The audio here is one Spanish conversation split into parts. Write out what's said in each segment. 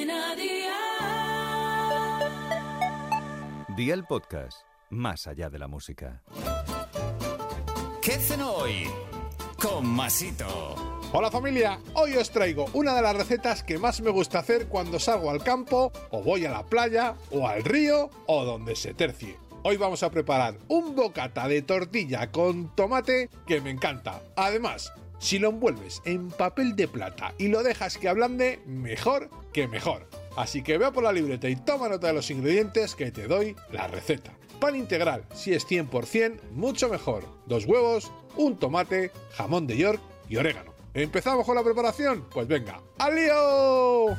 Cadena Dial. Día el podcast, más allá de la música. ¿Qué hacen hoy? Con Masito. Hola familia, hoy os traigo una de las recetas que más me gusta hacer cuando salgo al campo, o voy a la playa, o al río, o donde se tercie. Hoy vamos a preparar un bocata de tortilla con tomate que me encanta. Además, si lo envuelves en papel de plata y lo dejas que ablande, mejor que mejor. Así que ve por la libreta y toma nota de los ingredientes que te doy la receta. Pan integral, si es 100%, mucho mejor. Dos huevos, un tomate, jamón de York y orégano. ¿Empezamos con la preparación? Pues venga, ¡al lío!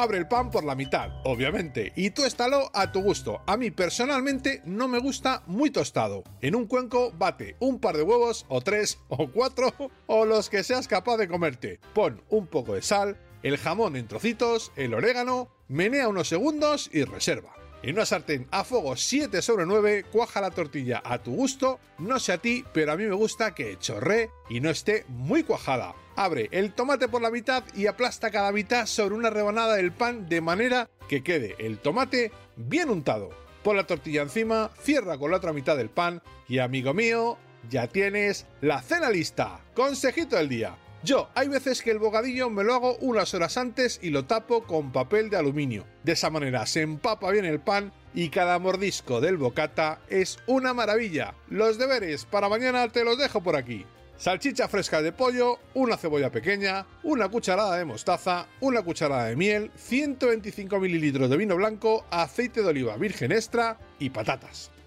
Abre el pan por la mitad, obviamente, y tuéstalo a tu gusto. A mí personalmente no me gusta muy tostado. En un cuenco bate un par de huevos, o tres, o cuatro, o los que seas capaz de comerte. Pon un poco de sal, el jamón en trocitos, el orégano, menea unos segundos y reserva. En una sartén a fuego 7 sobre 9, cuaja la tortilla a tu gusto, no sé a ti, pero a mí me gusta que chorree y no esté muy cuajada. Abre el tomate por la mitad y aplasta cada mitad sobre una rebanada del pan de manera que quede el tomate bien untado. Pon la tortilla encima, cierra con la otra mitad del pan y amigo mío, ya tienes la cena lista. Consejito del día. Yo, hay veces que el bocadillo me lo hago unas horas antes y lo tapo con papel de aluminio. De esa manera se empapa bien el pan y cada mordisco del bocata es una maravilla. Los deberes para mañana te los dejo por aquí. Salchicha fresca de pollo, una cebolla pequeña, una cucharada de mostaza, una cucharada de miel, 125 mililitros de vino blanco, aceite de oliva virgen extra y patatas.